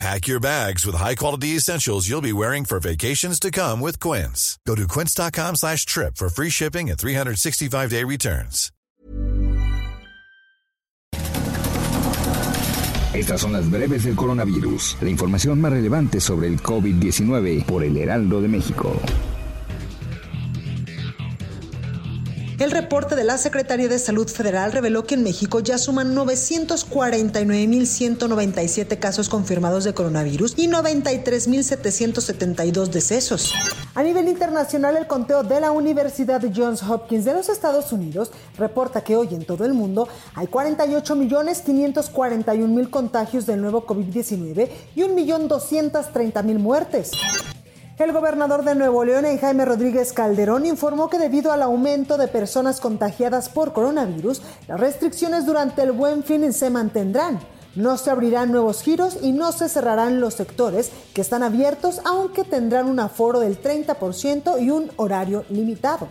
Pack your bags with high-quality essentials you'll be wearing for vacations to come with Quince. Go to quince.com slash trip for free shipping and 365-day returns. Estas son las breves del coronavirus, la información más relevante sobre el COVID-19 por el Heraldo de México. El reporte de la Secretaría de Salud Federal reveló que en México ya suman 949.197 casos confirmados de coronavirus y 93.772 decesos. A nivel internacional, el conteo de la Universidad Johns Hopkins de los Estados Unidos reporta que hoy en todo el mundo hay 48.541.000 contagios del nuevo COVID-19 y 1.230.000 muertes. El gobernador de Nuevo León, Jaime Rodríguez Calderón, informó que debido al aumento de personas contagiadas por coronavirus, las restricciones durante el buen fin se mantendrán. No se abrirán nuevos giros y no se cerrarán los sectores que están abiertos, aunque tendrán un aforo del 30% y un horario limitado.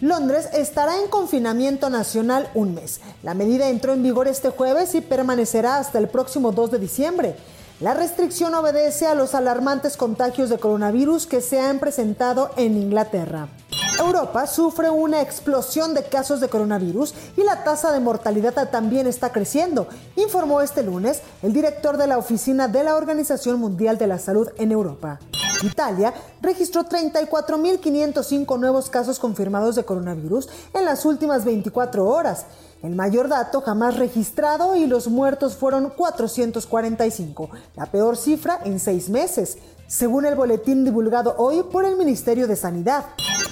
Londres estará en confinamiento nacional un mes. La medida entró en vigor este jueves y permanecerá hasta el próximo 2 de diciembre. La restricción obedece a los alarmantes contagios de coronavirus que se han presentado en Inglaterra. Europa sufre una explosión de casos de coronavirus y la tasa de mortalidad también está creciendo, informó este lunes el director de la oficina de la Organización Mundial de la Salud en Europa. Italia registró 34.505 nuevos casos confirmados de coronavirus en las últimas 24 horas el mayor dato jamás registrado y los muertos fueron 445, la peor cifra en seis meses, según el boletín divulgado hoy por el Ministerio de Sanidad.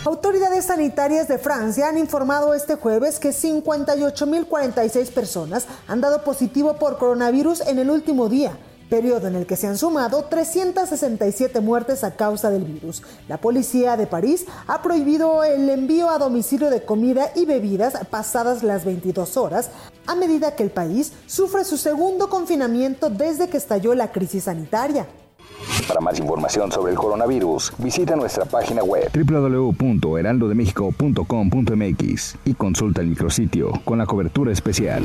Autoridades sanitarias de Francia han informado este jueves que 58.046 personas han dado positivo por coronavirus en el último día periodo en el que se han sumado 367 muertes a causa del virus. La policía de París ha prohibido el envío a domicilio de comida y bebidas pasadas las 22 horas, a medida que el país sufre su segundo confinamiento desde que estalló la crisis sanitaria. Para más información sobre el coronavirus, visita nuestra página web www.heraldodemexico.com.mx y consulta el micrositio con la cobertura especial.